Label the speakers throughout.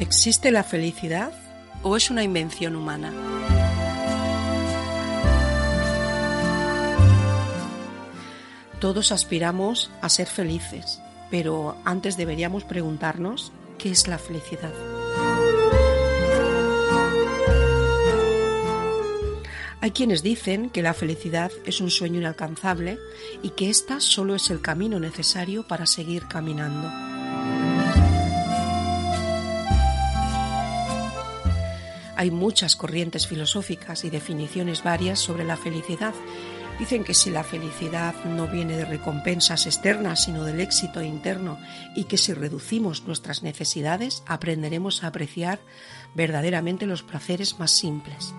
Speaker 1: ¿Existe la felicidad o es una invención humana? Todos aspiramos a ser felices, pero antes deberíamos preguntarnos qué es la felicidad. Hay quienes dicen que la felicidad es un sueño inalcanzable y que ésta solo es el camino necesario para seguir caminando. Hay muchas corrientes filosóficas y definiciones varias sobre la felicidad. Dicen que si la felicidad no viene de recompensas externas, sino del éxito interno, y que si reducimos nuestras necesidades, aprenderemos a apreciar verdaderamente los placeres más simples.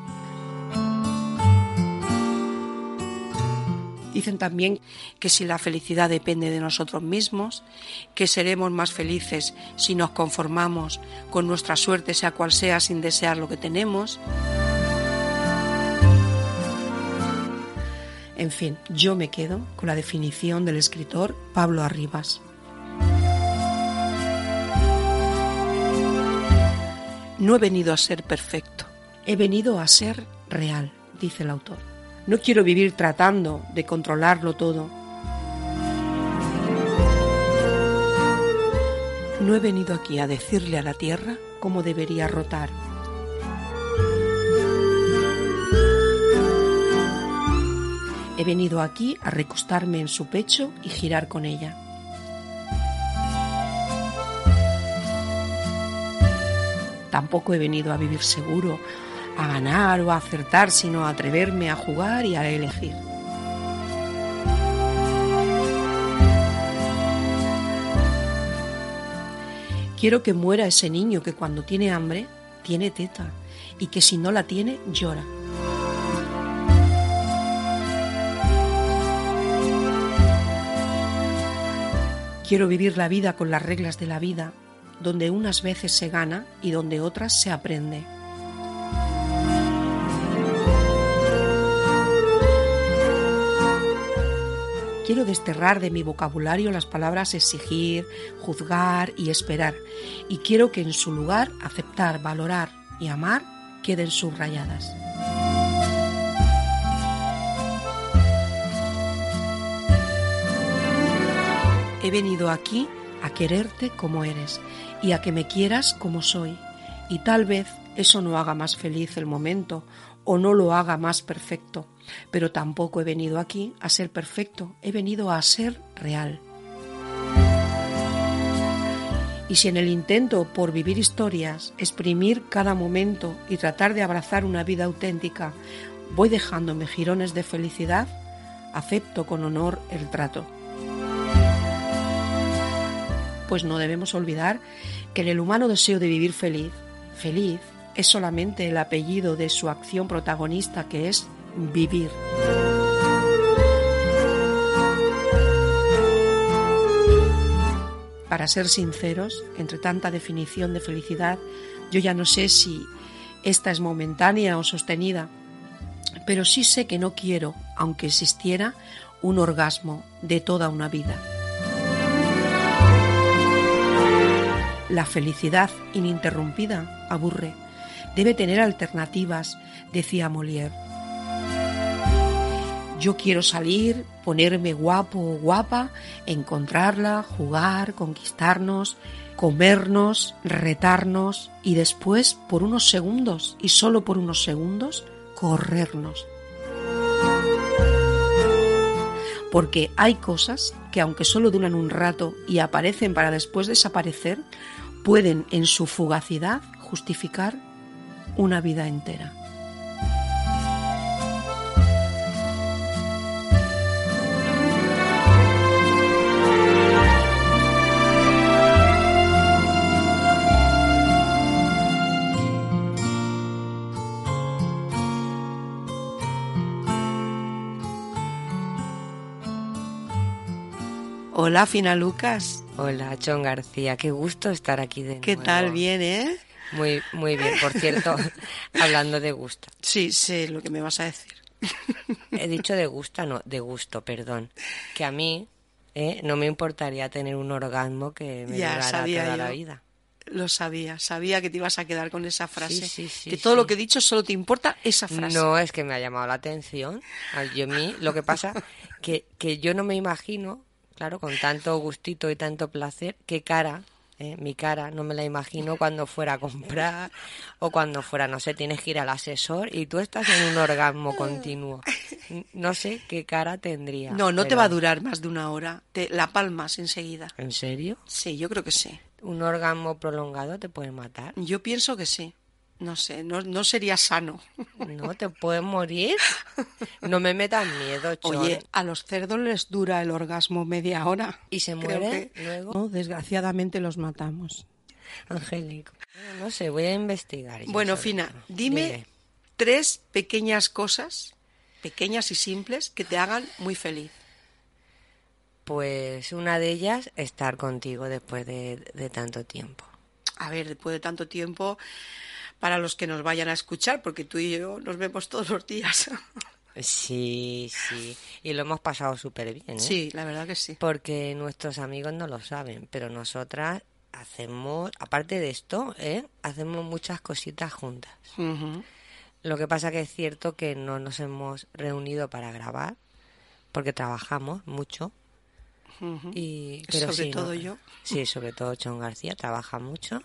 Speaker 1: Dicen también que si la felicidad depende de nosotros mismos, que seremos más felices si nos conformamos con nuestra suerte, sea cual sea, sin desear lo que tenemos. En fin, yo me quedo con la definición del escritor Pablo Arribas. No he venido a ser perfecto, he venido a ser real, dice el autor. No quiero vivir tratando de controlarlo todo. No he venido aquí a decirle a la tierra cómo debería rotar. He venido aquí a recostarme en su pecho y girar con ella. Tampoco he venido a vivir seguro a ganar o a acertar, sino a atreverme a jugar y a elegir. Quiero que muera ese niño que cuando tiene hambre tiene teta y que si no la tiene llora. Quiero vivir la vida con las reglas de la vida, donde unas veces se gana y donde otras se aprende. Quiero desterrar de mi vocabulario las palabras exigir, juzgar y esperar, y quiero que en su lugar aceptar, valorar y amar queden subrayadas. He venido aquí a quererte como eres y a que me quieras como soy, y tal vez eso no haga más feliz el momento o no lo haga más perfecto, pero tampoco he venido aquí a ser perfecto, he venido a ser real. Y si en el intento por vivir historias, exprimir cada momento y tratar de abrazar una vida auténtica, voy dejándome girones de felicidad, acepto con honor el trato. Pues no debemos olvidar que el humano deseo de vivir feliz, feliz, es solamente el apellido de su acción protagonista que es vivir. Para ser sinceros, entre tanta definición de felicidad, yo ya no sé si esta es momentánea o sostenida, pero sí sé que no quiero, aunque existiera, un orgasmo de toda una vida. La felicidad ininterrumpida aburre, debe tener alternativas, decía Molière. Yo quiero salir, ponerme guapo o guapa, encontrarla, jugar, conquistarnos, comernos, retarnos y después, por unos segundos, y solo por unos segundos, corrernos. Porque hay cosas que aunque solo duran un rato y aparecen para después desaparecer, pueden en su fugacidad justificar una vida entera. Hola, Fina Lucas.
Speaker 2: Hola, John García. Qué gusto estar aquí de
Speaker 1: ¿Qué tal? Bien, ¿eh?
Speaker 2: Muy, muy bien. Por cierto, hablando de gusto.
Speaker 1: Sí, sé lo que me vas a decir.
Speaker 2: He dicho de gusto, no, de gusto, perdón. Que a mí ¿eh? no me importaría tener un orgasmo que me
Speaker 1: Ya,
Speaker 2: durara toda
Speaker 1: yo.
Speaker 2: la vida.
Speaker 1: Lo sabía, sabía que te ibas a quedar con esa frase.
Speaker 2: sí, sí,
Speaker 1: que todo
Speaker 2: sí.
Speaker 1: lo que he dicho solo te importa esa frase.
Speaker 2: No, es que me ha llamado la atención. Yo a mí, lo que pasa que, que yo no me imagino, claro, con tanto gustito y tanto placer, qué cara, ¿eh? mi cara, no me la imagino cuando fuera a comprar o cuando fuera, no sé, tienes que ir al asesor y tú estás en un orgasmo continuo. No sé qué cara tendría.
Speaker 1: No, no te va a durar más de una hora. Te la palmas enseguida.
Speaker 2: ¿En serio?
Speaker 1: Sí, yo creo que sí.
Speaker 2: ¿Un orgasmo prolongado te puede matar?
Speaker 1: Yo pienso que sí. No sé, no, no sería sano.
Speaker 2: ¿No te puedes morir? No me metas miedo, Chon.
Speaker 1: Oye, a los cerdos les dura el orgasmo media hora.
Speaker 2: ¿Y se mueren
Speaker 1: que-
Speaker 2: luego?
Speaker 1: No, desgraciadamente los matamos.
Speaker 2: Angélico. No sé, voy a investigar.
Speaker 1: Bueno, Fina,
Speaker 2: todo.
Speaker 1: dime tres pequeñas cosas, pequeñas y simples, que te hagan muy feliz.
Speaker 2: Pues una de ellas, estar contigo después de, de tanto tiempo.
Speaker 1: A ver, después de tanto tiempo, para los que nos vayan a escuchar, porque tú y yo nos vemos todos los días.
Speaker 2: Sí, sí. Y lo hemos pasado súper bien, ¿eh?
Speaker 1: Sí, la verdad que sí.
Speaker 2: Porque nuestros amigos no lo saben, pero nosotras hacemos, aparte de esto, ¿eh? Hacemos muchas cositas juntas. Lo que pasa que es cierto que no nos hemos reunido para grabar, porque trabajamos mucho. Y, pero
Speaker 1: Sobre
Speaker 2: sí, ¿no?
Speaker 1: todo yo.
Speaker 2: Sí, sobre todo Chon García trabaja mucho.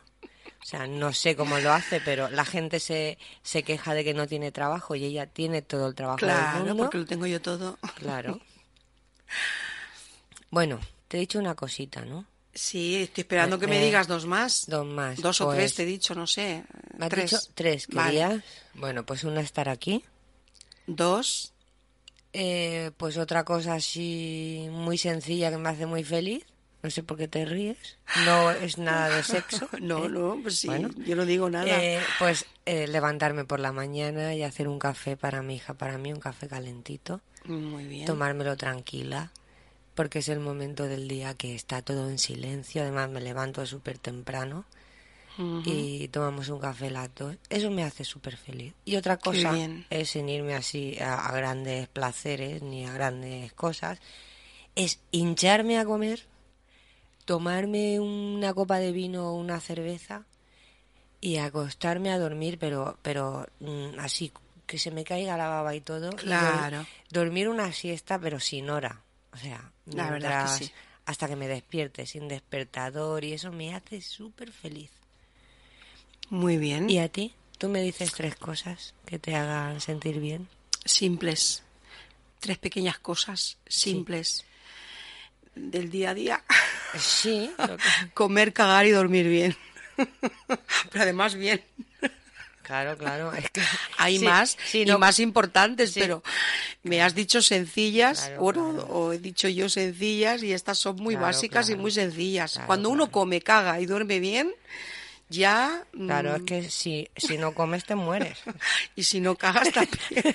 Speaker 2: O sea, no sé cómo lo hace, pero la gente se, se queja de que no tiene trabajo y ella tiene todo el trabajo del
Speaker 1: Claro,
Speaker 2: mundo.
Speaker 1: porque lo tengo yo todo.
Speaker 2: Claro. Bueno, te he dicho una cosita, ¿no?
Speaker 1: Sí, estoy esperando que me
Speaker 2: Eh,
Speaker 1: digas dos más.
Speaker 2: Dos más.
Speaker 1: Dos o
Speaker 2: Pues,
Speaker 1: tres te he dicho, no sé.
Speaker 2: ¿Me has
Speaker 1: tres.
Speaker 2: dicho tres?
Speaker 1: Vale.
Speaker 2: ¿Querías? Bueno, pues una estar aquí.
Speaker 1: Dos.
Speaker 2: Eh, pues otra cosa así muy sencilla que me hace muy feliz. No sé por qué te ríes. No es nada de sexo.
Speaker 1: No,
Speaker 2: ¿eh?
Speaker 1: no, pues sí,
Speaker 2: Bueno.
Speaker 1: yo no digo nada.
Speaker 2: Eh, pues eh, levantarme por la mañana y hacer un café para mi hija, para mí un café calentito,
Speaker 1: Muy bien.
Speaker 2: tomármelo tranquila, porque es el momento del día que está todo en silencio, además me levanto súper temprano y tomamos un café las dos. Eso me hace súper feliz. Y otra cosa es sin irme así a, a grandes placeres ni a grandes cosas, es hincharme a comer, tomarme una copa de vino o una cerveza y acostarme a dormir, pero, pero mm, así, que se me caiga la baba y todo. y
Speaker 1: Claro.
Speaker 2: dormir una siesta, pero sin hora. O sea,
Speaker 1: La verdad que
Speaker 2: mientras-
Speaker 1: sí.
Speaker 2: hasta que me despierte, sin despertador, y eso me hace súper feliz.
Speaker 1: Muy bien.
Speaker 2: ¿Y a ti? ¿Tú me dices tres cosas que te hagan sentir bien?
Speaker 1: Simples. Tres pequeñas cosas simples del día a día.
Speaker 2: Sí, que-
Speaker 1: Comer, cagar y dormir bien. Pero además bien.
Speaker 2: claro, claro. Es que
Speaker 1: Hay
Speaker 2: Sí,
Speaker 1: más
Speaker 2: sí,
Speaker 1: y
Speaker 2: no-
Speaker 1: más importantes,
Speaker 2: Sí.
Speaker 1: pero me has dicho sencillas,
Speaker 2: Claro,
Speaker 1: bueno,
Speaker 2: claro.
Speaker 1: o he dicho yo sencillas y estas son muy
Speaker 2: Claro,
Speaker 1: básicas y muy sencillas. Cuando uno come, caga y duerme bien, ya...
Speaker 2: Claro,
Speaker 1: mm,
Speaker 2: es que si, si no comes te mueres.
Speaker 1: Y si no cagas también.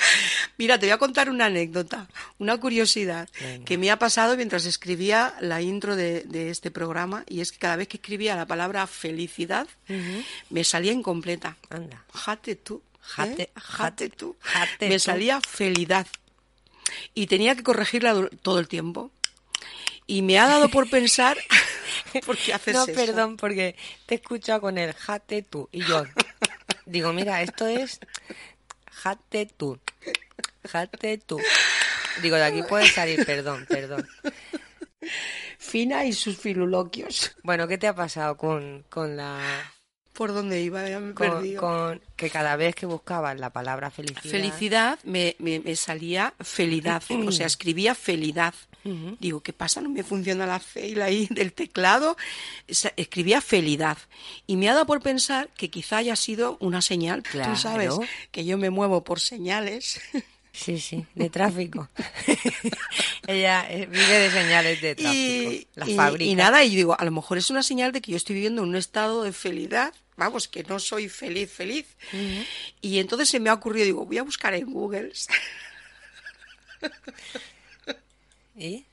Speaker 1: Mira, te voy a contar una anécdota, una curiosidad
Speaker 2: Venga.
Speaker 1: que me ha pasado mientras escribía la intro de, de este programa y es que cada vez que escribía la palabra felicidad me salía incompleta.
Speaker 2: Anda.
Speaker 1: Jate tú. ¿eh?
Speaker 2: Jate-
Speaker 1: jate tú.
Speaker 2: jate
Speaker 1: me
Speaker 2: tú.
Speaker 1: salía felidad. Y tenía que corregirla todo el tiempo. Y me ha dado por pensar, ¿por qué haces
Speaker 2: No,
Speaker 1: eso?
Speaker 2: perdón, porque te he escuchado con el jate tú. Y yo digo, mira, esto es jate tú. Jate tú. Digo, de aquí puede salir, perdón, perdón.
Speaker 1: Fina y sus filuloquios.
Speaker 2: Bueno, ¿qué te ha pasado con, con la
Speaker 1: ¿Por dónde iba? Ya me he
Speaker 2: con,
Speaker 1: perdido.
Speaker 2: con- que cada vez que buscabas la palabra felicidad,
Speaker 1: Felicidad me, me- me salía felidad, o sea, escribía felidad. Digo, ¿qué pasa? No me funciona la fe y la I del teclado. Escribía felidad. Y me ha dado por pensar que quizá haya sido una señal.
Speaker 2: Claro.
Speaker 1: Tú sabes que yo me muevo por señales.
Speaker 2: Sí, sí, de tráfico. Ella eh, vive de señales de tráfico.
Speaker 1: y,
Speaker 2: Las
Speaker 1: y-
Speaker 2: fábricas.
Speaker 1: y nada, y digo, a lo mejor es una señal de que yo estoy viviendo en un estado de felicidad. Vamos, que no soy feliz, feliz. Y entonces se me ha ocurrido, digo, voy a buscar en Google
Speaker 2: ¿Y?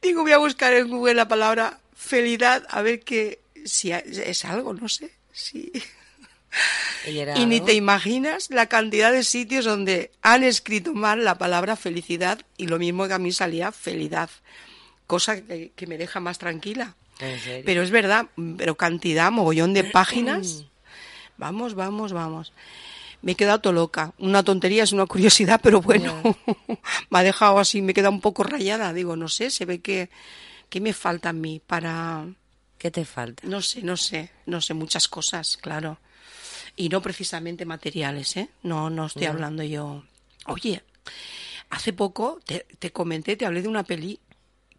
Speaker 1: Digo, voy a buscar en Google la palabra felicidad a ver que si es algo, no sé. Sí.
Speaker 2: ¿Y era
Speaker 1: Y ni te imaginas la cantidad de sitios donde han escrito mal la palabra felicidad y lo mismo que a mí salía felidad, cosa que, que me deja más tranquila. Pero es verdad, pero cantidad, mogollón de páginas. Vamos, vamos, vamos. Me he quedado todo loca. Una tontería, es una curiosidad, pero bueno, me ha dejado así, me he quedado un poco rayada. Digo, no sé, se ve que, que me falta a mí para,
Speaker 2: ¿Qué te falta?
Speaker 1: no sé, no sé, no sé, muchas cosas, claro. Y no precisamente materiales, ¿eh? No, no estoy hablando yo. Oye, hace poco te, te comenté, te hablé de una peli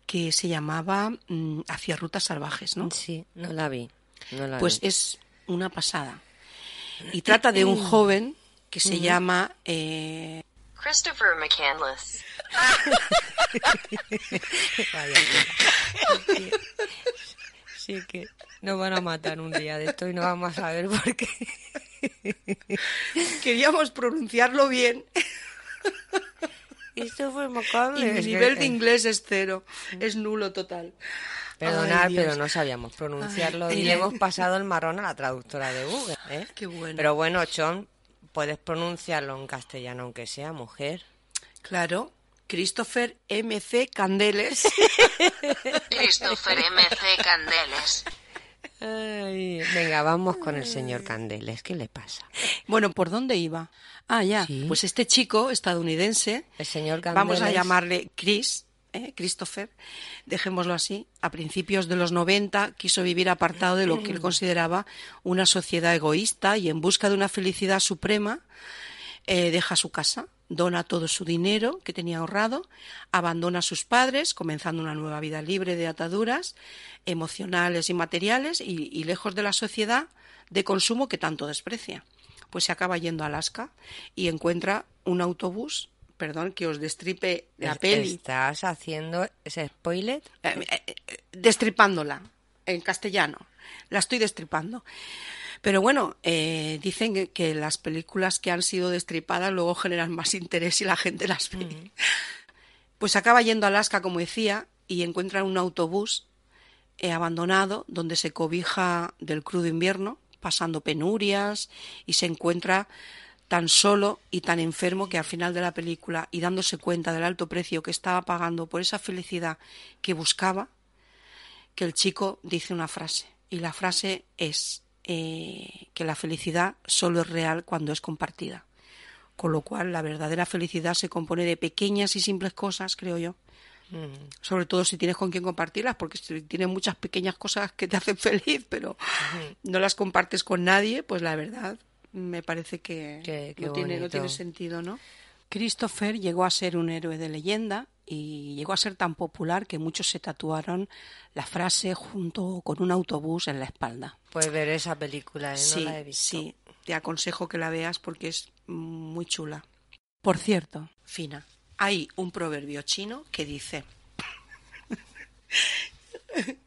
Speaker 1: que se llamaba mm, Hacia Rutas Salvajes, ¿no?
Speaker 2: Sí, no la vi. No la
Speaker 1: Pues
Speaker 2: vi.
Speaker 1: es una pasada. Y trata de un joven que se llama eh,
Speaker 3: Christopher McCandless.
Speaker 2: Vaya tela. Sí que nos van a matar un día de esto y no vamos a saber por qué.
Speaker 1: queríamos pronunciarlo bien
Speaker 2: Esto fue
Speaker 1: y
Speaker 2: Macabre.
Speaker 1: mi nivel de inglés es cero, es nulo total. Ay, Dios.
Speaker 2: pero no sabíamos pronunciarlo
Speaker 1: Ay,
Speaker 2: y le hemos pasado el marrón a la traductora de Google. ¿eh?
Speaker 1: Qué bueno.
Speaker 2: Pero bueno, Chon, puedes pronunciarlo en castellano aunque sea mujer.
Speaker 1: Claro, Christopher M.C. Candeles.
Speaker 3: Christopher M.C. Candeles.
Speaker 2: Ay, venga, vamos con el señor Candeles. ¿Qué le pasa?
Speaker 1: Bueno, ¿por dónde iba? Ah, ya.
Speaker 2: Sí.
Speaker 1: Pues este chico estadounidense,
Speaker 2: El señor Candeles.
Speaker 1: vamos a llamarle Chris, ¿eh? Christopher, dejémoslo así, a principios de los 90 quiso vivir apartado de lo que él consideraba una sociedad egoísta y en busca de una felicidad suprema eh, deja su casa, dona todo su dinero que tenía ahorrado, abandona a sus padres, comenzando una nueva vida libre de ataduras emocionales y materiales y, y lejos de la sociedad de consumo que tanto desprecia. Pues se acaba yendo a Alaska y encuentra un autobús, perdón que os destripe la peli,
Speaker 2: ¿Estás haciendo ese spoiler?
Speaker 1: eh, eh, eh, destripándola en castellano. La estoy destripando. Pero bueno, eh, dicen que, que las películas que han sido destripadas luego generan más interés y la gente las ve. Pues acaba yendo a Alaska, como decía, y encuentra un autobús eh, abandonado donde se cobija del crudo invierno, pasando penurias y se encuentra tan solo y tan enfermo que al final de la película y dándose cuenta del alto precio que estaba pagando por esa felicidad que buscaba, que el chico dice una frase y la frase es eh, que la felicidad solo es real cuando es compartida. Con lo cual la verdadera felicidad se compone de pequeñas y simples cosas, creo yo. Sobre todo si tienes con quién compartirlas, porque si tienes muchas pequeñas cosas que te hacen feliz, pero no las compartes con nadie, pues la verdad me parece que
Speaker 2: Qué- qué
Speaker 1: no, tiene, no tiene sentido, ¿no? Christopher llegó a ser un héroe de leyenda y llegó a ser tan popular que muchos se tatuaron la frase junto con un autobús en la espalda.
Speaker 2: Puedes ver esa película, ¿eh? No
Speaker 1: sí,
Speaker 2: la he visto.
Speaker 1: sí, te aconsejo que la veas porque es muy chula. Por cierto, Fina, hay un proverbio chino que dice: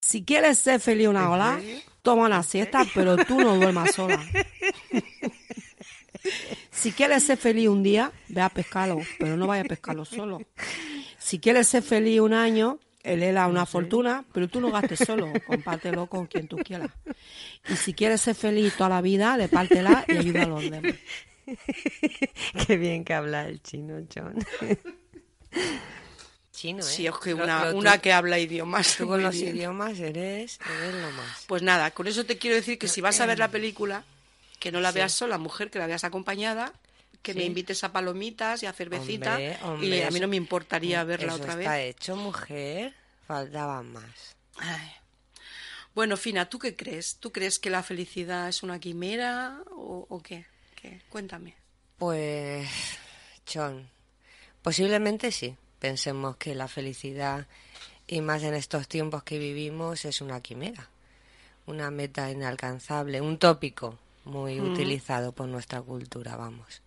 Speaker 1: Si quieres ser feliz una hora, toma una siesta, pero tú no duermas sola. Si quieres ser feliz un día, ve a pescarlo, pero no vayas a pescarlo solo. Si quieres ser feliz un año, helela una fortuna, pero tú no gastes solo, compártelo con quien tú quieras. Y si quieres ser feliz toda la vida, repártela y ayuda a los demás.
Speaker 2: Qué bien que habla el chino, John. chino, ¿eh?
Speaker 1: Sí, es que una,
Speaker 2: lo-
Speaker 1: una
Speaker 2: tú-
Speaker 1: que habla idiomas.
Speaker 2: Tú con los
Speaker 1: bien.
Speaker 2: idiomas eres, eres lo más.
Speaker 1: Pues nada, con eso te quiero decir que si vas a ver la película, que no la veas sola, mujer, que la veas acompañada, que me invites a palomitas y a cervecita.
Speaker 2: Hombre,
Speaker 1: y a mí no me importaría verla
Speaker 2: Eso
Speaker 1: otra
Speaker 2: está
Speaker 1: vez.
Speaker 2: hecho, mujer. Faltaba más.
Speaker 1: Ay. Bueno, Fina, ¿tú qué crees? ¿Tú crees que la felicidad es una quimera o, o qué? ¿Qué? Cuéntame.
Speaker 2: Pues, John, posiblemente sí. Pensemos que la felicidad, y más en estos tiempos que vivimos, es una quimera, una meta inalcanzable, un tópico muy
Speaker 1: Mm.
Speaker 2: utilizado por nuestra cultura, vamos.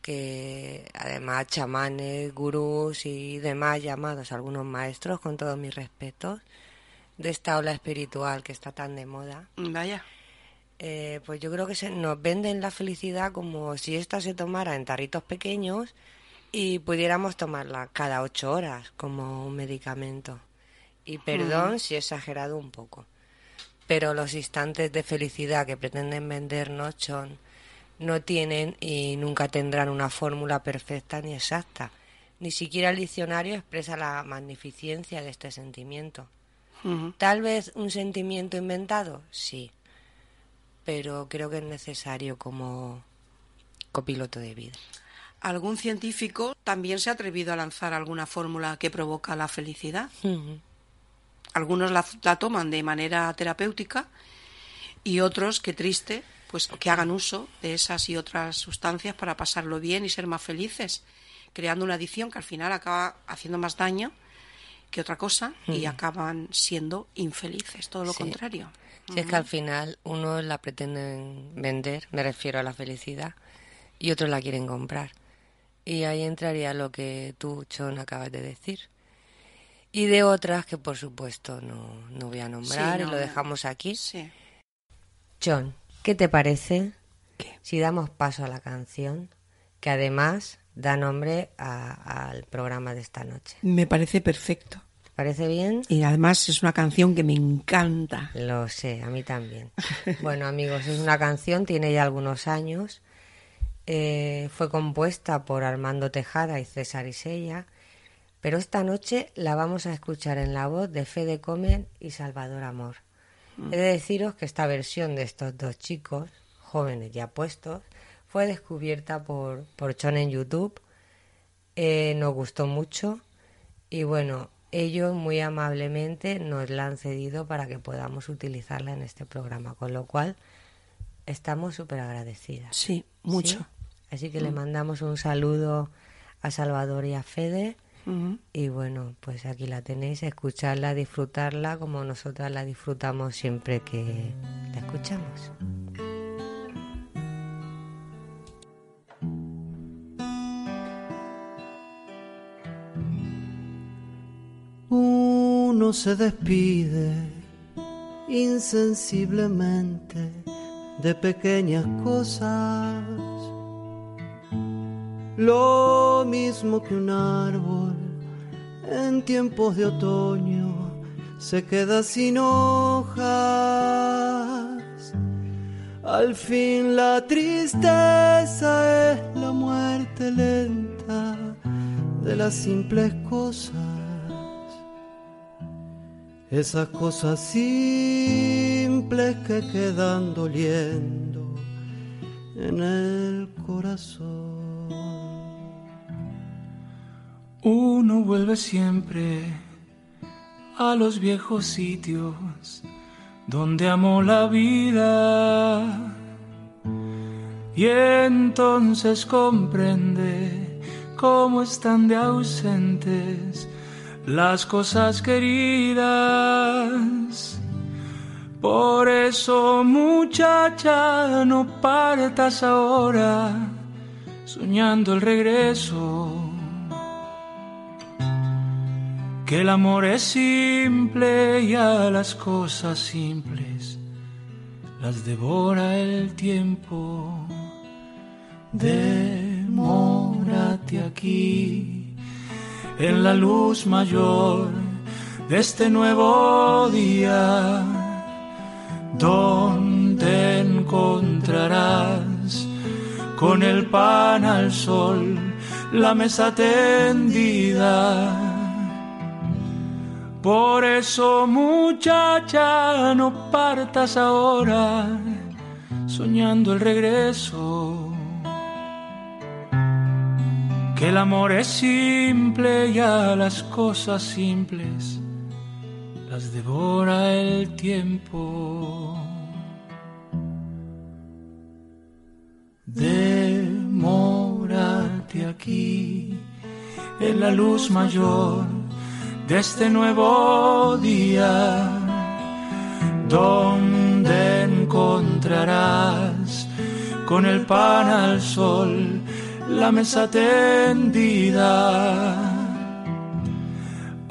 Speaker 2: Que además chamanes, gurús y demás llamados, algunos maestros, con todos mis respetos, de esta ola espiritual que está tan de moda,
Speaker 1: Vaya.
Speaker 2: eh, pues yo creo que se, nos venden la felicidad como si esta se tomara en tarritos pequeños y pudiéramos tomarla cada ocho horas como un medicamento. Y perdón si he exagerado un poco, pero los instantes de felicidad que pretenden vendernos son, no tienen y nunca tendrán una fórmula perfecta ni exacta. Ni siquiera el diccionario expresa la magnificencia de este sentimiento. Tal vez un sentimiento inventado, sí, pero creo que es necesario como copiloto de vida.
Speaker 1: ¿Algún científico también se ha atrevido a lanzar alguna fórmula que provoca la felicidad? Algunos la, la toman de manera terapéutica y otros, que triste, pues que hagan uso de esas y otras sustancias para pasarlo bien y ser más felices, creando una adicción que al final acaba haciendo más daño que otra cosa y acaban siendo infelices, todo lo
Speaker 2: Sí.
Speaker 1: contrario.
Speaker 2: Si es que al final unos la pretenden vender, me refiero a la felicidad, y otros la quieren comprar. Y ahí entraría lo que tú, John, acabas de decir. Y de otras que, por supuesto, no, no voy a nombrar
Speaker 1: Sí,
Speaker 2: y lo dejamos aquí.
Speaker 1: Sí.
Speaker 2: John, ¿qué te parece
Speaker 1: ¿Qué?
Speaker 2: si damos paso a la canción que además da nombre a- al programa de esta noche?
Speaker 1: Me parece perfecto.
Speaker 2: ¿Te parece bien?
Speaker 1: Y además es una canción que me encanta.
Speaker 2: Lo sé, a mí también. Bueno, amigos, es una canción, tiene ya algunos años. Eh, fue compuesta por Armando Tejada y César Isella, pero esta noche la vamos a escuchar en la voz de Fede Comen y Salvador Amor. He de deciros que esta versión de estos dos chicos, jóvenes y apuestos, fue descubierta por, por Chon en YouTube. Eh, nos gustó mucho y bueno, ellos muy amablemente nos la han cedido para que podamos utilizarla en este programa, con lo cual estamos súper agradecidas.
Speaker 1: Sí, mucho.
Speaker 2: ¿Sí? Así que le mandamos un saludo a Salvador y a Fede. Y bueno, pues aquí la tenéis, escucharla, disfrutarla como nosotras la disfrutamos siempre que la escuchamos.
Speaker 4: Uno se despide insensiblemente de pequeñas cosas, lo mismo que un árbol en tiempos de otoño se queda sin hojas. Al fin la tristeza es la muerte lenta de las simples cosas. Esas cosas simples que quedan doliendo en el corazón.
Speaker 5: Uno vuelve siempre a los viejos sitios donde amó la vida y entonces comprende cómo están de ausentes las cosas queridas. Por eso muchacha no partas ahora soñando el regreso que el amor es simple y a las cosas simples las devora el tiempo. Demórate aquí en la luz mayor de este nuevo día, donde encontrarás con el pan al sol la mesa tendida. Por eso muchacha no partas ahora soñando el regreso. Que el amor es simple y a las cosas simples las devora el tiempo. Demórate aquí en la luz mayor de este nuevo día, donde encontrarás con el pan al sol la mesa tendida.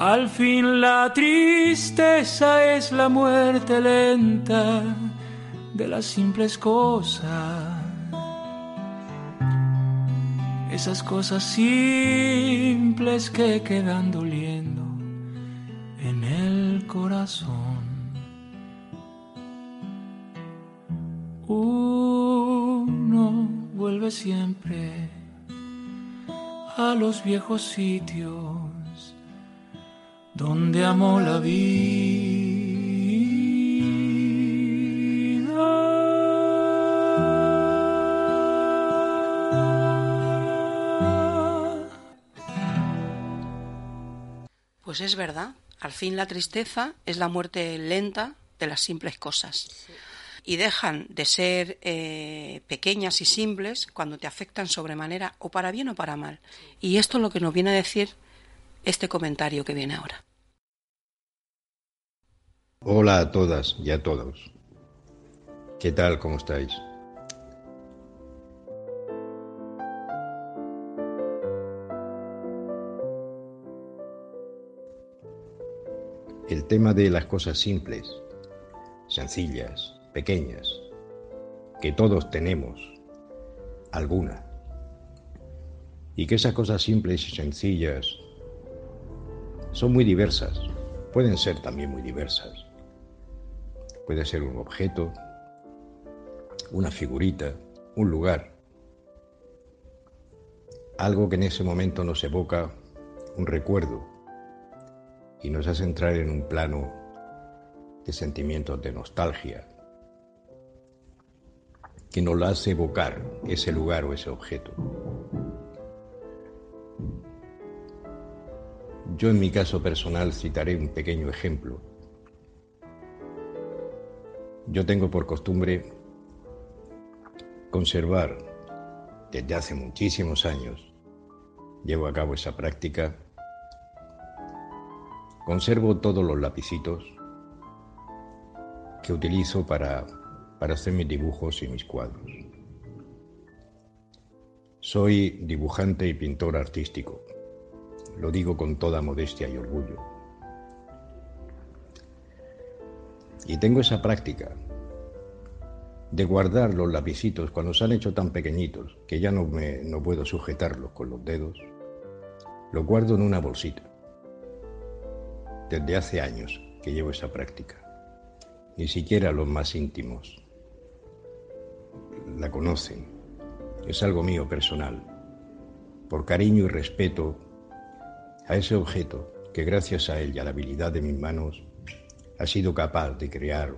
Speaker 5: Al fin la tristeza es la muerte lenta de las simples cosas. Esas cosas simples que quedan doliendo en corazón. Uno vuelve siempre a los viejos sitios donde amó la vida.
Speaker 1: Pues es verdad, al fin la tristeza es la muerte lenta de las simples cosas. Y dejan de ser eh, pequeñas y simples cuando te afectan sobremanera o para bien o para mal. Y esto es lo que nos viene a decir este comentario que viene ahora.
Speaker 6: Hola a todas y a todos. ¿Qué tal? ¿Cómo estáis? El tema de las cosas simples, sencillas, pequeñas, que todos tenemos, alguna, y que esas cosas simples y sencillas son muy diversas, pueden ser también muy diversas. Puede ser un objeto, una figurita, un lugar, algo que en ese momento nos evoca un recuerdo y nos hace entrar en un plano de sentimientos de nostalgia, que nos lo hace evocar ese lugar o ese objeto. Yo en mi caso personal citaré un pequeño ejemplo. Yo tengo por costumbre conservar desde hace muchísimos años, llevo a cabo esa práctica, conservo todos los lapicitos que utilizo para, para hacer mis dibujos y mis cuadros. Soy dibujante y pintor artístico. Lo digo con toda modestia y orgullo. Y tengo esa práctica de guardar los lapicitos cuando se han hecho tan pequeñitos que ya no, me, no puedo sujetarlos con los dedos. Los guardo en una bolsita. Desde hace años que llevo esa práctica. Ni siquiera los más íntimos la conocen. Es algo mío personal. Por cariño y respeto a ese objeto que gracias a él y a la habilidad de mis manos ha sido capaz de crear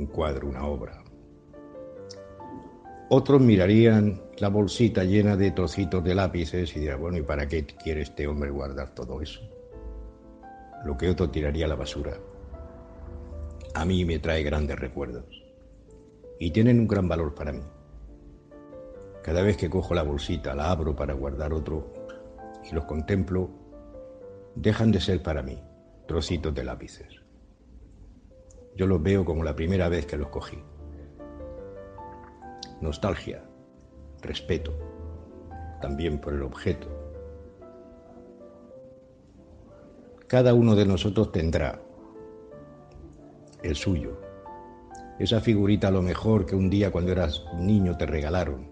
Speaker 6: un cuadro, una obra. Otros mirarían la bolsita llena de trocitos de lápices y dirán, bueno, ¿y para qué quiere este hombre guardar todo eso? Lo que otro tiraría a la basura. A mí me trae grandes recuerdos y tienen un gran valor para mí. Cada vez que cojo la bolsita, la abro para guardar otro y los contemplo, dejan de ser para mí trocitos de lápices. Yo los veo como la primera vez que los cogí. Nostalgia, respeto, también por el objeto. Cada uno de nosotros tendrá el suyo. Esa figurita a lo mejor que un día cuando eras niño te regalaron.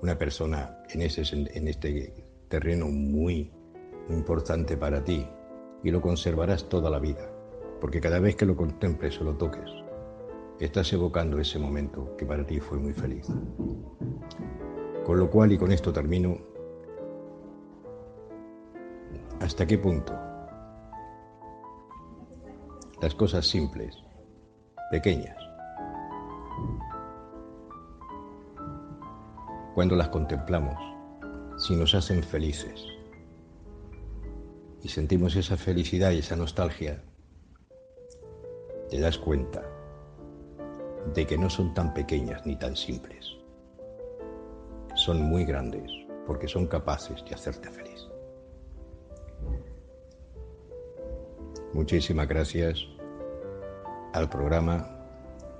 Speaker 6: Una persona en, ese, en este terreno muy importante para ti y lo conservarás toda la vida, porque cada vez que lo contemples o lo toques, estás evocando ese momento que para ti fue muy feliz. Con lo cual, y con esto termino, ¿hasta qué punto las cosas simples, pequeñas, cuando las contemplamos, si nos hacen felices, y sentimos esa felicidad y esa nostalgia, te das cuenta de que no son tan pequeñas ni tan simples. Son muy grandes porque son capaces de hacerte feliz. Muchísimas gracias al programa.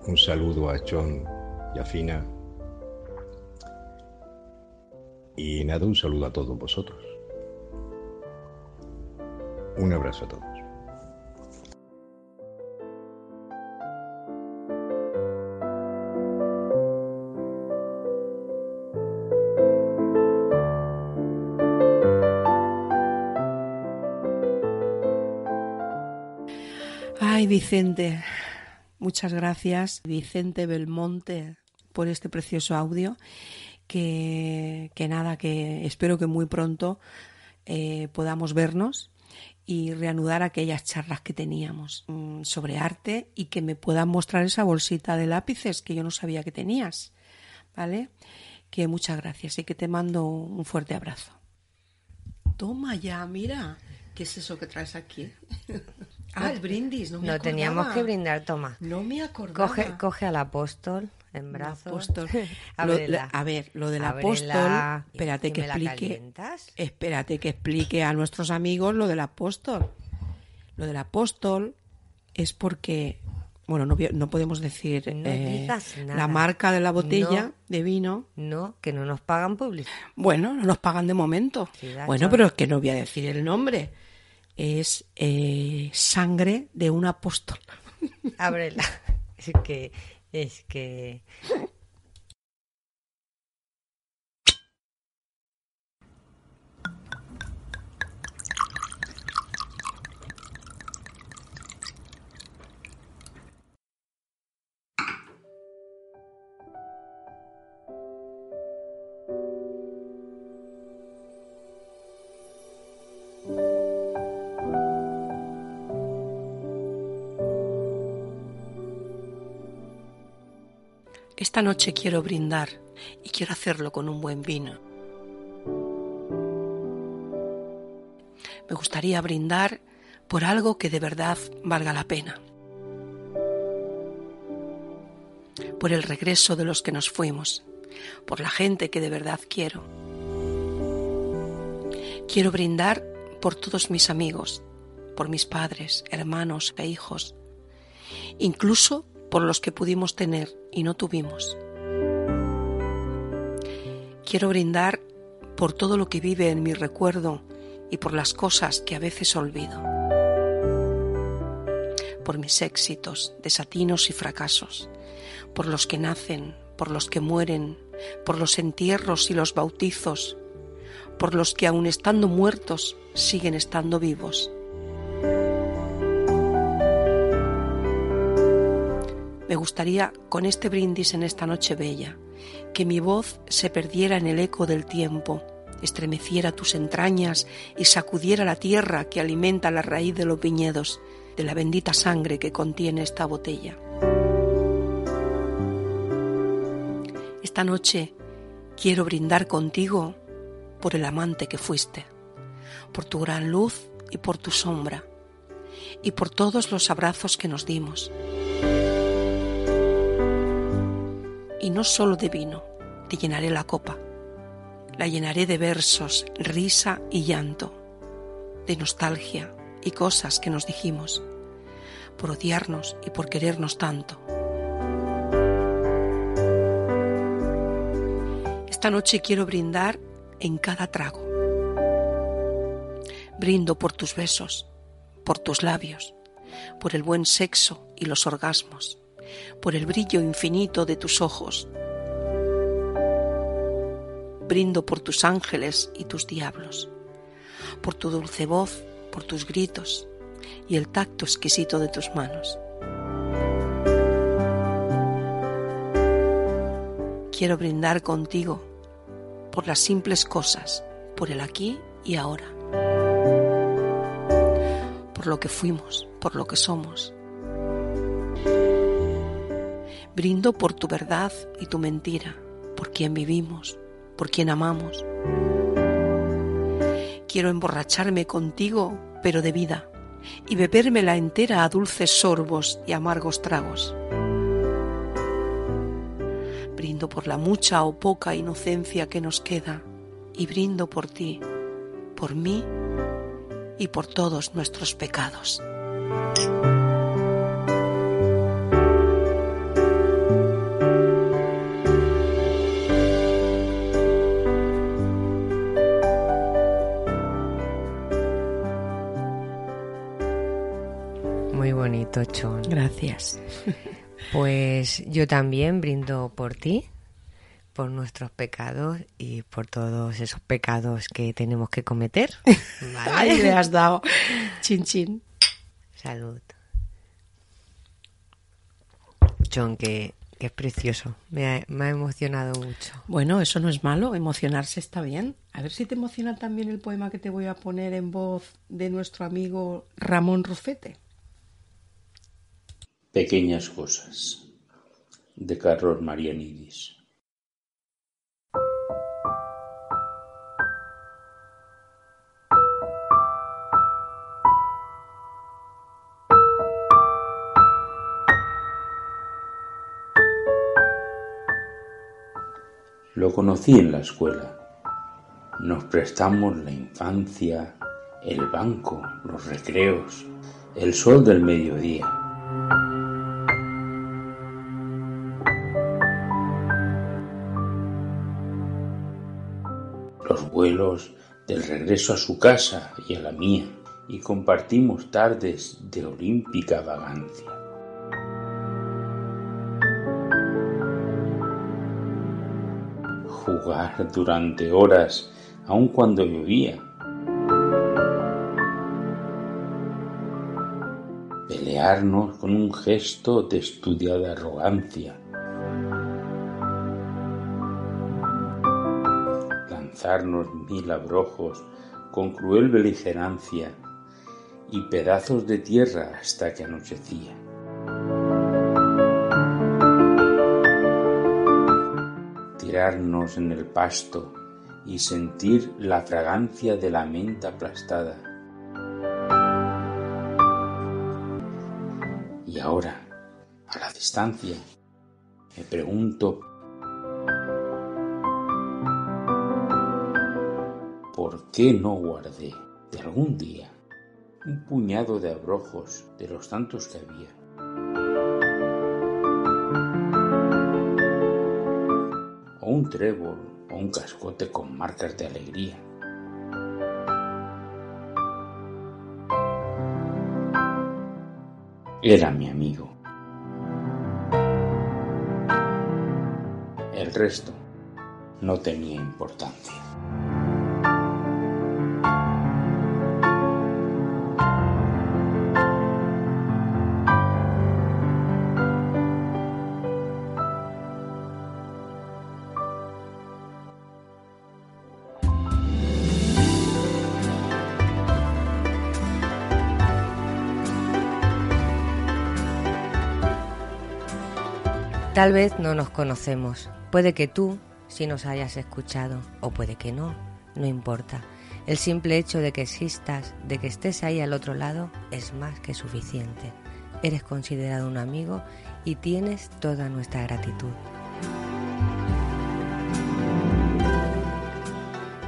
Speaker 6: Un saludo a John y a Fina. Y nada, un saludo a todos vosotros. Un abrazo a todos.
Speaker 1: Vicente, muchas gracias, Vicente Belmonte, por este precioso audio. Que, que nada, que espero que muy pronto eh, podamos vernos y reanudar aquellas charlas que teníamos mm, sobre arte y que me puedan mostrar esa bolsita de lápices que yo no sabía que tenías. ¿Vale? Que muchas gracias y que te mando un fuerte abrazo. Toma ya, mira. ¿Qué es eso que traes aquí? Ah, el brindis, no me
Speaker 2: teníamos que brindar, toma.
Speaker 1: No me acordaba.
Speaker 2: Coge, coge al apóstol en brazos.
Speaker 1: apóstol. Lo- a ver, lo del
Speaker 2: Ábrela.
Speaker 1: apóstol, espérate
Speaker 2: ¿Y
Speaker 1: que explique. Espérate que explique a nuestros amigos lo del apóstol. Lo del apóstol es porque, bueno, no, podemos decir
Speaker 2: No
Speaker 1: eh, la marca de la botella
Speaker 2: No.
Speaker 1: de vino.
Speaker 2: No, que no nos pagan publicidad.
Speaker 1: Bueno, no nos pagan de momento.
Speaker 2: Sí,
Speaker 1: bueno, pero es que no voy a decir el nombre. Es eh, sangre de un apóstol.
Speaker 2: Ábrela. Es que, es que.
Speaker 1: Esta noche quiero brindar y quiero hacerlo con un buen vino. Me gustaría brindar por algo que de verdad valga la pena. Por el regreso de los que nos fuimos, por la gente que de verdad quiero. Quiero brindar por todos mis amigos, por mis padres, hermanos e hijos, incluso por los que pudimos tener y no tuvimos. Quiero brindar por todo lo que vive en mi recuerdo y por las cosas que a veces olvido. Por mis éxitos, desatinos y fracasos, por los que nacen, por los que mueren, por los entierros y los bautizos, por los que aun estando muertos siguen estando vivos. Me gustaría, con este brindis en esta noche bella, que mi voz se perdiera en el eco del tiempo, estremeciera tus entrañas y sacudiera la tierra que alimenta la raíz de los viñedos, de la bendita sangre que contiene esta botella. Esta noche quiero brindar contigo por el amante que fuiste, por tu gran luz y por tu sombra, y por todos los abrazos que nos dimos. Y no solo de vino, te llenaré la copa, la llenaré de versos, risa y llanto, de nostalgia y cosas que nos dijimos, por odiarnos y por querernos tanto. Esta noche quiero brindar en cada trago. Brindo por tus besos, por tus labios, por el buen sexo y los orgasmos, por el brillo infinito de tus ojos. Brindo por tus ángeles y tus diablos, por tu dulce voz, por tus gritos y el tacto exquisito de tus manos. Quiero brindar contigo por las simples cosas, por el aquí y ahora, por lo que fuimos, por lo que somos. Brindo por tu verdad y tu mentira, por quien vivimos, por quien amamos. Quiero emborracharme contigo, pero de vida, y bebérmela entera a dulces sorbos y amargos tragos. Brindo por la mucha o poca inocencia que nos queda y brindo por ti, por mí y por todos nuestros pecados.
Speaker 2: Pues yo también brindo por ti, por nuestros pecados y por todos esos pecados que tenemos que cometer. ¿vale?
Speaker 1: Ahí le has dado. Chin chin.
Speaker 2: Salud. John, que, que es precioso. Me ha, me ha emocionado mucho.
Speaker 1: Bueno, eso no es malo, emocionarse está bien. A ver si te emociona también el poema que te voy a poner en voz de nuestro amigo Ramón Rufete.
Speaker 7: Pequeñas cosas de Carlos Marianidis. Lo conocí en la escuela. Nos prestamos la infancia, el banco, los recreos, el sol del mediodía. Vuelos del regreso a su casa y a la mía, y compartimos tardes de olímpica vagancia. jugar durante horas, aun cuando llovía. Pelearnos con un gesto de estudiada arrogancia. Mil abrojos con cruel beligerancia y pedazos de tierra hasta que anochecía. tirarnos en el pasto y sentir la fragancia de la menta aplastada. Y ahora, a la distancia, me pregunto qué no guardé de algún día un puñado de abrojos de los tantos que había? o un trébol o un cascote con marcas de alegría. Era mi amigo. El resto no tenía importancia.
Speaker 2: Tal vez no nos conocemos. Puede que tú sí nos hayas escuchado, o puede que no. No importa. El simple hecho de que existas, de que estés ahí al otro lado, es más que suficiente. Eres considerado un amigo y tienes toda nuestra gratitud.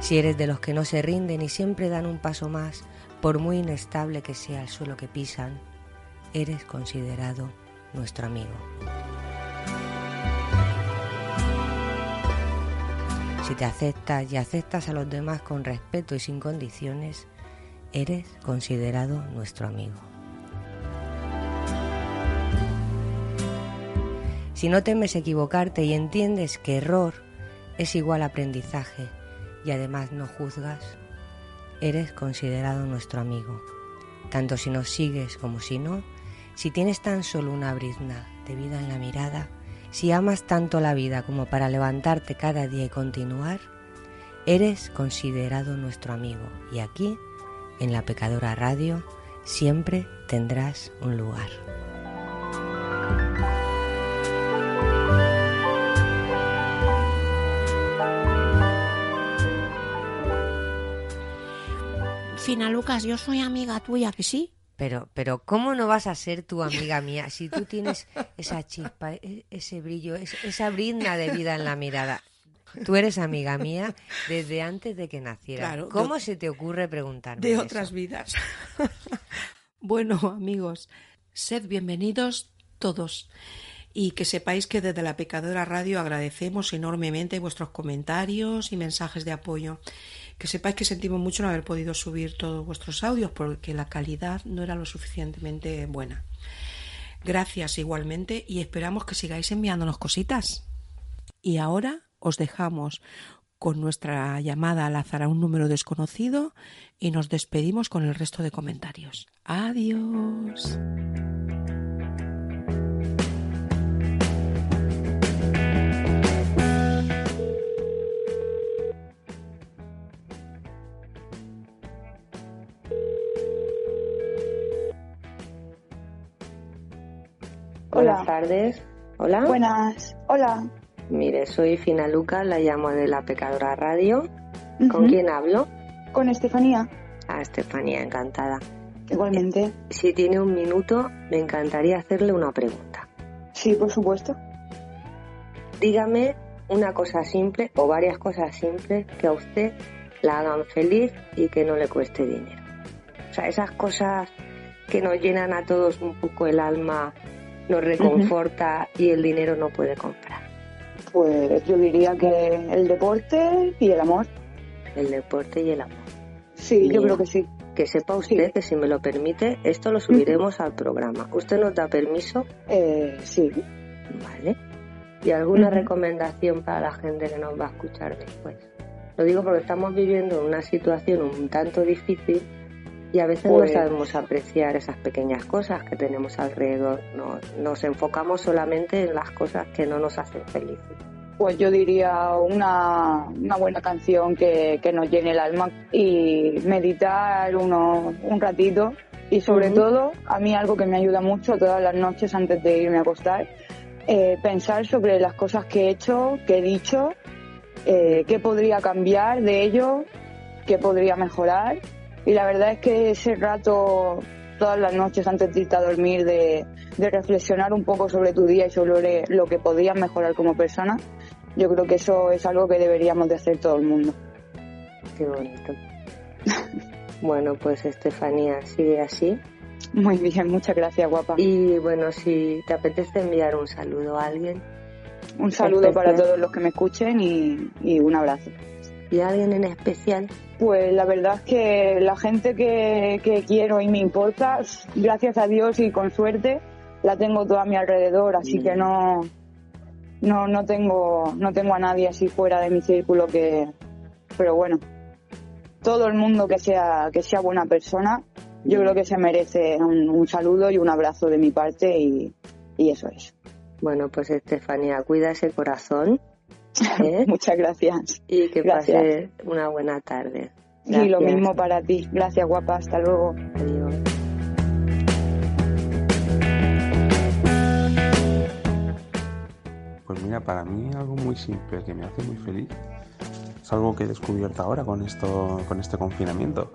Speaker 2: Si eres de los que no se rinden y siempre dan un paso más, por muy inestable que sea el suelo que pisan, eres considerado nuestro amigo. Si te aceptas y aceptas a los demás con respeto y sin condiciones, eres considerado nuestro amigo. Si no temes equivocarte y entiendes que error es igual aprendizaje y además no juzgas, eres considerado nuestro amigo. Tanto si nos sigues como si no, si tienes tan solo una brizna de vida en la mirada, si amas tanto la vida como para levantarte cada día y continuar, eres considerado nuestro amigo y aquí, en la Pecadora Radio, siempre tendrás un lugar.
Speaker 8: Fina Lucas, yo soy amiga tuya, ¿que sí?
Speaker 9: Pero, pero, ¿cómo no vas a ser tu amiga mía si tú tienes esa chispa, e- ese brillo, es- esa brizna de vida en la mirada? Tú eres amiga mía desde antes de que naciera.
Speaker 1: Claro,
Speaker 9: ¿Cómo
Speaker 1: de-
Speaker 9: se te ocurre preguntarme
Speaker 1: de
Speaker 9: eso?
Speaker 1: otras vidas. bueno, amigos, sed bienvenidos todos. Y que sepáis que desde la Pecadora Radio agradecemos enormemente vuestros comentarios y mensajes de apoyo. Que sepáis que sentimos mucho no haber podido subir todos vuestros audios porque la calidad no era lo suficientemente buena. Gracias igualmente y esperamos que sigáis enviándonos cositas. Y ahora os dejamos con nuestra llamada al azar a un número desconocido y nos despedimos con el resto de comentarios. Adiós.
Speaker 2: Buenas
Speaker 10: Hola.
Speaker 2: tardes. Hola.
Speaker 10: Buenas. Hola.
Speaker 2: Mire, soy Fina Luca, la llamo de la Pecadora Radio. ¿Con quién hablo?
Speaker 10: Con Estefanía.
Speaker 2: A Estefanía, encantada.
Speaker 10: Igualmente.
Speaker 2: Si tiene un minuto, me encantaría hacerle una pregunta.
Speaker 10: Sí, por supuesto.
Speaker 2: Dígame una cosa simple o varias cosas simples que a usted la hagan feliz y que no le cueste dinero. O sea, esas cosas que nos llenan a todos un poco el alma, nos reconforta y el dinero no puede comprar.
Speaker 10: Pues yo diría que el deporte y el amor.
Speaker 2: El deporte y el amor.
Speaker 10: Sí, yo creo que sí.
Speaker 2: Que sepa usted que si me lo permite, esto lo subiremos al programa. ¿Usted nos da permiso?
Speaker 10: Eh, sí.
Speaker 2: Vale. ¿Y alguna recomendación para la gente que nos va a escuchar después? Lo digo porque estamos viviendo una situación un tanto difícil y a veces
Speaker 10: Pues-
Speaker 2: no sabemos apreciar esas pequeñas cosas que tenemos alrededor. Nos, nos enfocamos solamente en las cosas que no nos hacen felices.
Speaker 10: Pues yo diría una, una buena canción que, que nos llene el alma y meditar uno, un ratito. Y sobre
Speaker 2: Ujú.
Speaker 10: todo, a mí algo que me ayuda mucho todas las noches antes de irme a acostar, eh, pensar sobre las cosas que he hecho, que he dicho, eh, qué podría cambiar de ello, qué podría mejorar. Y la verdad es que ese rato, todas las noches antes de irte a dormir, de, de reflexionar un poco sobre tu día y sobre lo que podías mejorar como persona, yo creo que eso es algo que deberíamos de hacer todo el mundo.
Speaker 2: Qué bonito. bueno, pues Estefanía, sigue así.
Speaker 10: Muy bien, muchas gracias, guapa.
Speaker 2: Y bueno, si te apetece enviar un saludo a alguien
Speaker 10: Un saludo para todos los que me escuchen y, y un abrazo.
Speaker 2: Y a alguien en especial,
Speaker 10: Pues la verdad es que la gente que, que quiero y me importa, gracias a Dios y con suerte, la tengo toda a mi alrededor, así que no, no, no tengo, no tengo a nadie así fuera de mi círculo que, pero bueno, todo el mundo que sea, que sea buena persona, yo creo que se merece un, un saludo y un abrazo de mi parte y, y eso es.
Speaker 2: bueno, pues Estefanía, cuida ese corazón ¿eh?
Speaker 10: Muchas gracias.
Speaker 2: y que
Speaker 10: Gracias.
Speaker 2: pase una buena tarde.
Speaker 10: Y lo mismo para ti. Gracias, guapa. Hasta luego.
Speaker 2: Adiós.
Speaker 11: Pues mira, para mí algo muy simple que me hace muy feliz es algo que he descubierto ahora con esto, con este confinamiento.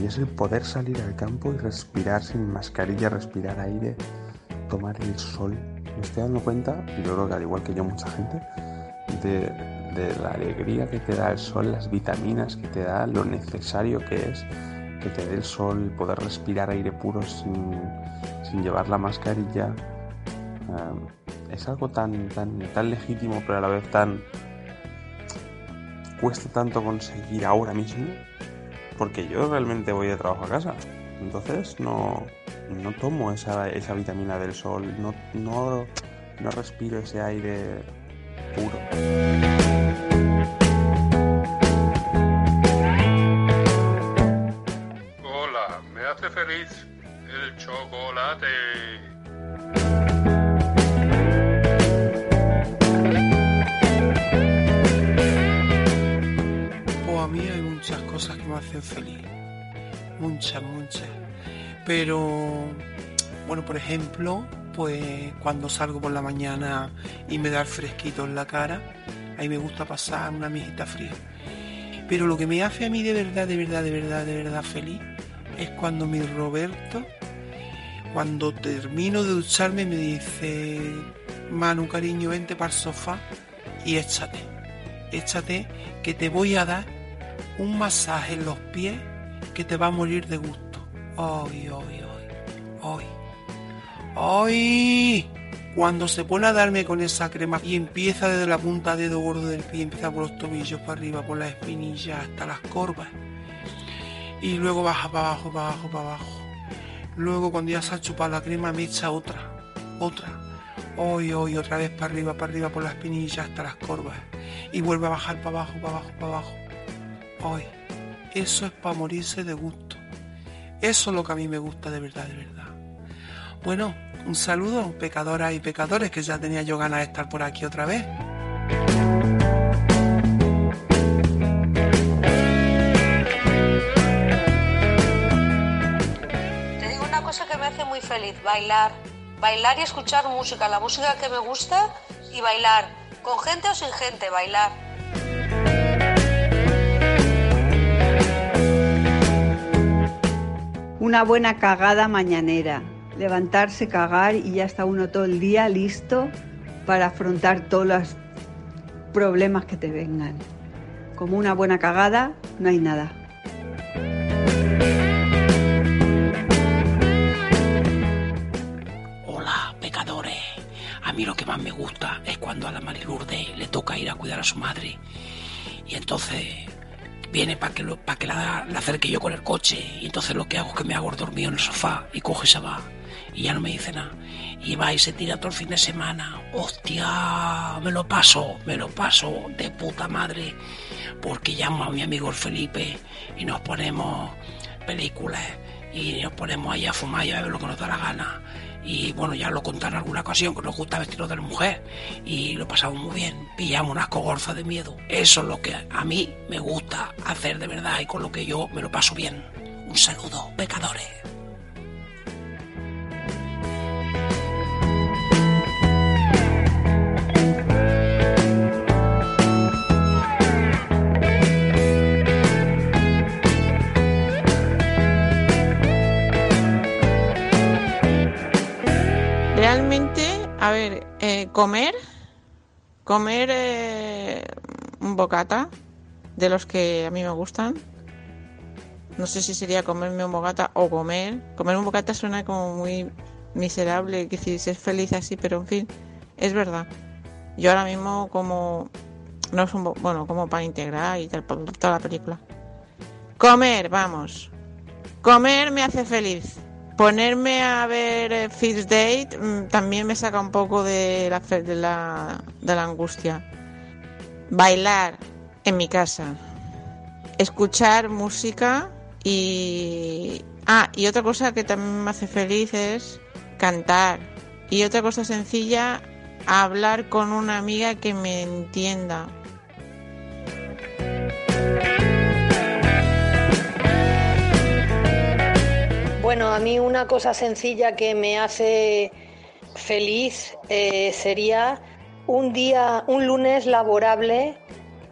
Speaker 11: Y es el poder salir al campo y respirar sin mascarilla, respirar aire, tomar el sol. Me estoy dando cuenta, y yo creo que al igual que yo mucha gente, de, la alegría que te da el sol, las vitaminas que te da, lo necesario que es que te dé el sol, poder respirar aire puro sin, sin llevar la mascarilla. Es algo tan, tan, tan legítimo, pero a la vez tan. cuesta tanto conseguir ahora mismo, porque yo realmente voy de trabajo a casa. Entonces no, no tomo esa, esa vitamina del sol, no, no, no respiro ese aire puro.
Speaker 12: Hola, me hace feliz el chocolate.
Speaker 13: O a mí hay muchas cosas que me hacen feliz. Muchas, muchas. Pero, bueno, por ejemplo, pues cuando salgo por la mañana y me da el fresquito en la cara, ahí me gusta pasar una mijita fría. Pero lo que me hace a mí de verdad, de verdad, de verdad, de verdad feliz es cuando mi Roberto cuando termino de ducharme me dice, Manu cariño, vente para el sofá y échate, échate que te voy a dar un masaje en los pies que te va a morir de gusto. Ay, ay, ay, ay. ¡Ay! Cuando se pone a darme con esa crema y empieza desde la punta de dedo gordo del pie, empieza por los tobillos para arriba, por las espinillas, hasta las corvas. Y luego baja para abajo, para abajo, para abajo. Luego cuando ya se ha chupado la crema me echa otra, otra. Hoy, hoy, otra vez para arriba, para arriba, por las espinillas, hasta las corvas. Y vuelve a bajar para abajo, para abajo, para abajo. Hoy. Eso es para morirse de gusto. Eso es lo que a mí me gusta de verdad, de verdad. Bueno, un saludo, pecadoras y pecadores, que ya tenía yo ganas de estar por aquí otra vez.
Speaker 14: Te digo una cosa que me hace muy feliz, bailar. Bailar y escuchar música, la música que me gusta y bailar. Con gente o sin gente, bailar.
Speaker 15: Una buena cagada mañanera. Levantarse, cagar y ya está uno todo el día listo para afrontar todos los problemas que te vengan. Como una buena cagada, no hay nada.
Speaker 16: Hola, pecadores. A mí lo que más me gusta es cuando a la Marilurde le toca ir a cuidar a su madre. Y entonces viene para que, lo- que la, la acerque yo con el coche. Y entonces lo que hago es que me hago dormido en el sofá y coge y se va. Y ya no me dice nada. Y va y se tira todo el fin de semana. ¡Hostia! Me lo paso, me lo paso de puta madre. Porque llamo a mi amigo el Felipe y nos ponemos películas y nos ponemos ahí a fumar y a ver lo que nos da la gana. Y bueno, ya lo conté en alguna ocasión que nos gusta vestirnos de la mujer y lo pasamos muy bien. Pillamos unas cogorzas de miedo. Eso es lo que a mí me gusta hacer de verdad y con lo que yo me lo paso bien. Un saludo, pecadores.
Speaker 17: A ver, eh, comer, comer eh, un bocata de los que a mí me gustan. No sé si sería comerme un bocata o comer. Comer un bocata suena como muy miserable, que si ser feliz así, pero en fin, es verdad. Yo ahora mismo como no es un bueno, como para integrar y tal, toda la película. Comer, vamos. Comer me hace feliz. Ponerme a ver eh, First Date mm, también me saca un poco de la, de la, de la angustia. Bailar en mi casa. Escuchar música y... Ah, y otra cosa que también me hace feliz es cantar. Y otra cosa sencilla, hablar con una amiga que me entienda.
Speaker 14: Bueno, a mí una cosa sencilla que me hace feliz eh, sería un día, un lunes laborable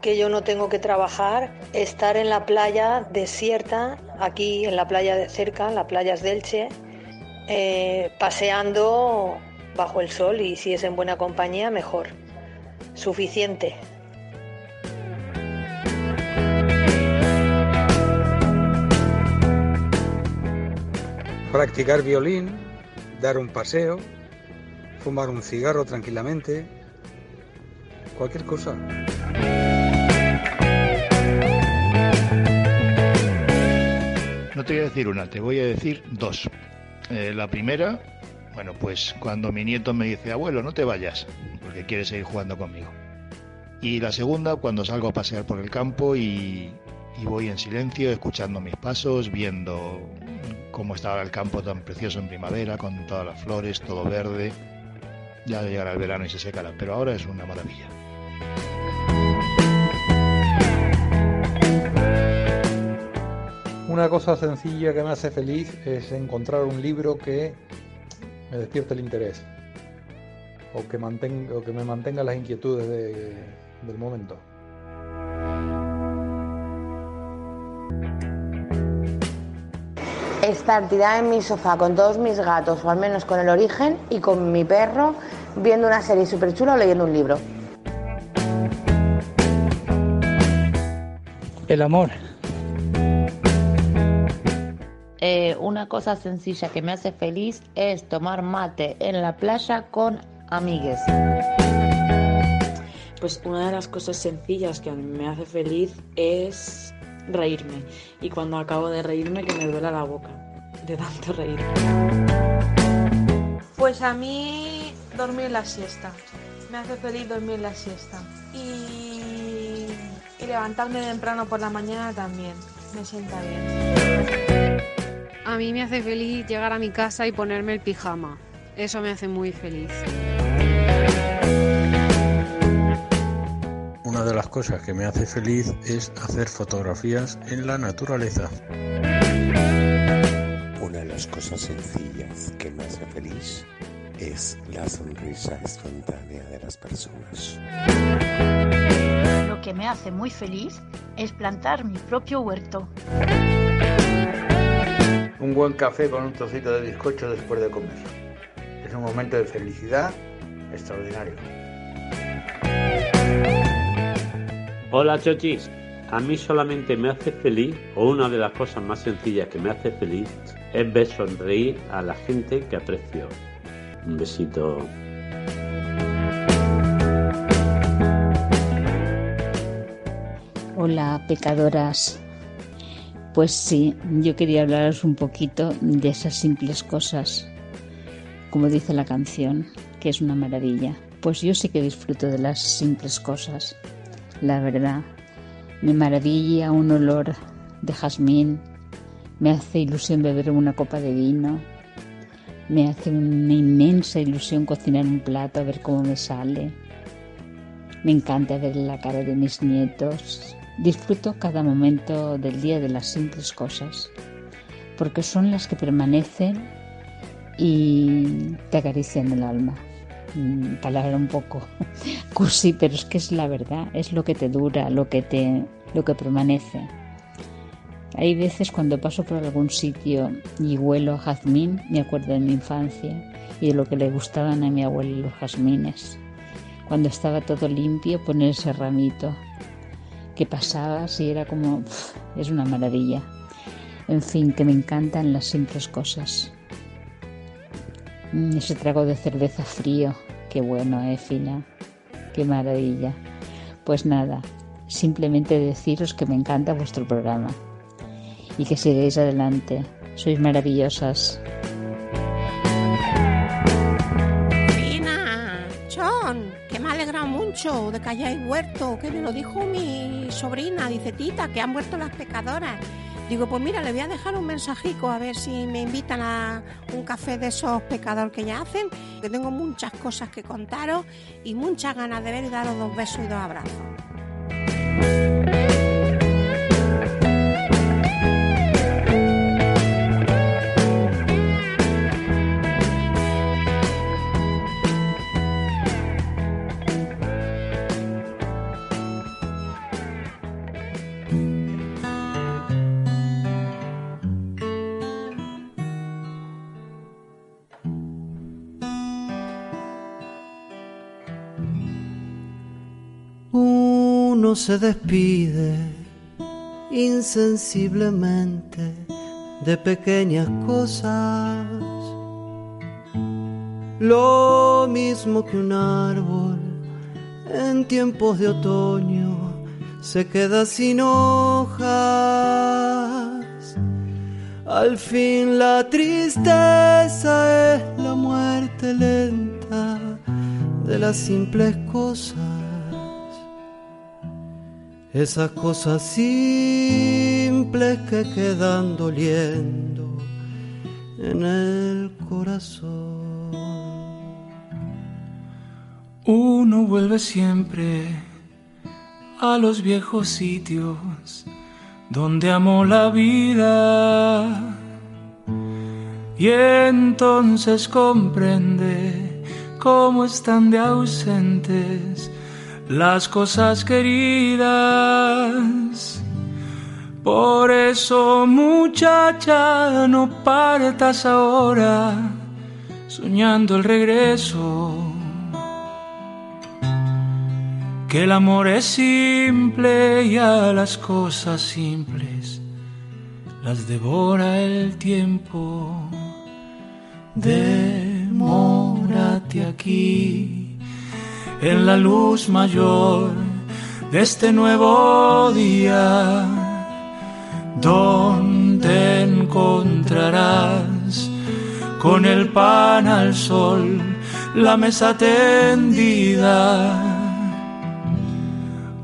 Speaker 14: que yo no tengo que trabajar, estar en la playa desierta, aquí en la playa de cerca, en las playas de Elche, eh, paseando bajo el sol y si es en buena compañía, mejor. Suficiente.
Speaker 18: Practicar violín, dar un paseo, fumar un cigarro tranquilamente, cualquier cosa.
Speaker 19: No te voy a decir una, te voy a decir dos. Eh, la primera, bueno, pues cuando mi nieto me dice, abuelo, no te vayas, porque quiere seguir jugando conmigo. Y la segunda, cuando salgo a pasear por el campo y, y voy en silencio, escuchando mis pasos, viendo cómo estaba el campo tan precioso en primavera, con todas las flores, todo verde. Ya llegará el verano y se secará, pero ahora es una maravilla.
Speaker 20: Una cosa sencilla que me hace feliz es encontrar un libro que me despierte el interés o que, mantenga, o que me mantenga las inquietudes de- del momento.
Speaker 21: Estar tirada en mi sofá con todos mis gatos, o al menos con el origen, y con mi perro, viendo una serie súper chula o leyendo un libro.
Speaker 22: El amor.
Speaker 23: Eh, una cosa sencilla que me hace feliz es tomar mate en la playa con amigues.
Speaker 24: Pues una de las cosas sencillas que a mí me hace feliz es reírme. Y cuando acabo de reírme que me duela la boca de tanto reír.
Speaker 25: Pues a mí dormir la siesta. Me hace feliz dormir la siesta. Y, y levantarme temprano por la mañana también. Me sienta bien.
Speaker 26: A mí me hace feliz llegar a mi casa y ponerme el pijama. Eso me hace muy feliz.
Speaker 27: Una de las cosas que me hace feliz es hacer fotografías en la naturaleza.
Speaker 28: Una de las cosas sencillas que me hace feliz es la sonrisa espontánea de las personas.
Speaker 29: Lo que me hace muy feliz es plantar mi propio huerto.
Speaker 20: Un buen café con un trocito de bizcocho después de comer. Es un momento de felicidad extraordinario.
Speaker 30: Hola chochis, a mí solamente me hace feliz, o una de las cosas más sencillas que me hace feliz, es ver sonreír a la gente que aprecio. Un besito.
Speaker 23: Hola, pecadoras. Pues sí, yo quería hablaros un poquito de esas simples cosas, como dice la canción, que es una maravilla. Pues yo sí que disfruto de las simples cosas, la verdad. Me maravilla un olor de jazmín, me hace ilusión beber una copa de vino, me hace una inmensa ilusión cocinar un plato a ver cómo me sale. Me encanta ver la cara de mis nietos. Disfruto cada momento del día de las simples cosas, porque son las que permanecen y te acarician el alma. Mm, Palabra un poco cursi, pero es que es la verdad, es lo que te dura, lo que te, lo que permanece. Hay veces cuando paso por algún sitio y huelo a jazmín, me acuerdo de mi infancia y de lo que le gustaban a mi abuelo los jazmines. Cuando estaba todo limpio, poner ese ramito que pasabas y era como, es una maravilla. En fin, que me encantan las simples cosas. Mm, ese trago de cerveza frío, qué bueno, eh, Fina, qué maravilla. Pues nada, simplemente deciros que me encanta vuestro programa y que sigáis adelante. Sois maravillosas.
Speaker 1: Fina, John, que me alegra mucho de que hayáis vuelto, que me lo dijo mi sobrina, dice tita, que han vuelto las pecadoras. Digo, pues mira, le voy a dejar un mensajico a ver si me invitan a un café de esos pecadores que ya hacen, que tengo muchas cosas que contaros y muchas ganas de ver y daros dos besos y dos abrazos.
Speaker 4: Uno se despide insensiblemente de pequeñas cosas, lo mismo que un árbol en tiempos de otoño se queda sin hojas. Al fin la tristeza es la muerte lenta de las simples cosas. Esas cosas simples que quedan doliendo en el corazón.
Speaker 5: Uno vuelve siempre a los viejos sitios donde amó la vida y entonces comprende cómo están de ausentes las cosas queridas. Por eso muchacha, no partas ahora, soñando el regreso. Que el amor es simple y a las cosas simples las devora el tiempo. Demórate aquí en la luz mayor de este nuevo día, donde encontrarás con el pan al sol la mesa tendida.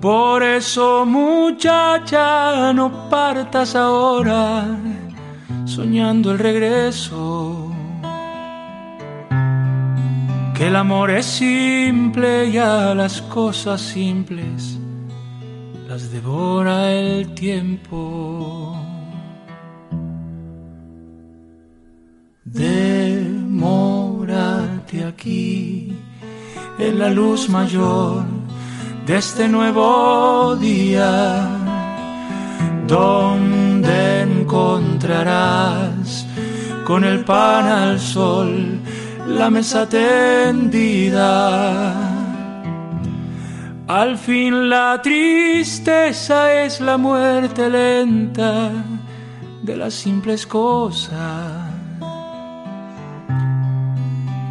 Speaker 5: Por eso muchacha, no partas ahora soñando el regreso. Que el amor es simple y a las cosas simples las devora el tiempo. Demórate aquí en la luz mayor de este nuevo día, donde encontrarás con el pan al sol la mesa tendida al fin la tristeza es la muerte lenta de las simples cosas.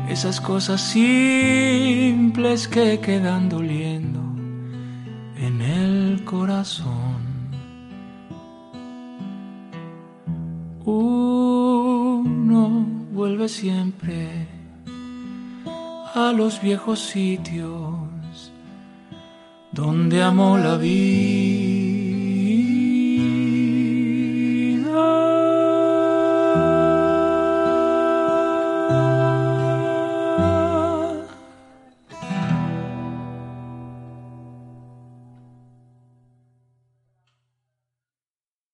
Speaker 5: Esas cosas simples que quedan doliendo en el corazón. Uno vuelve siempre a los viejos sitios donde amó la vida.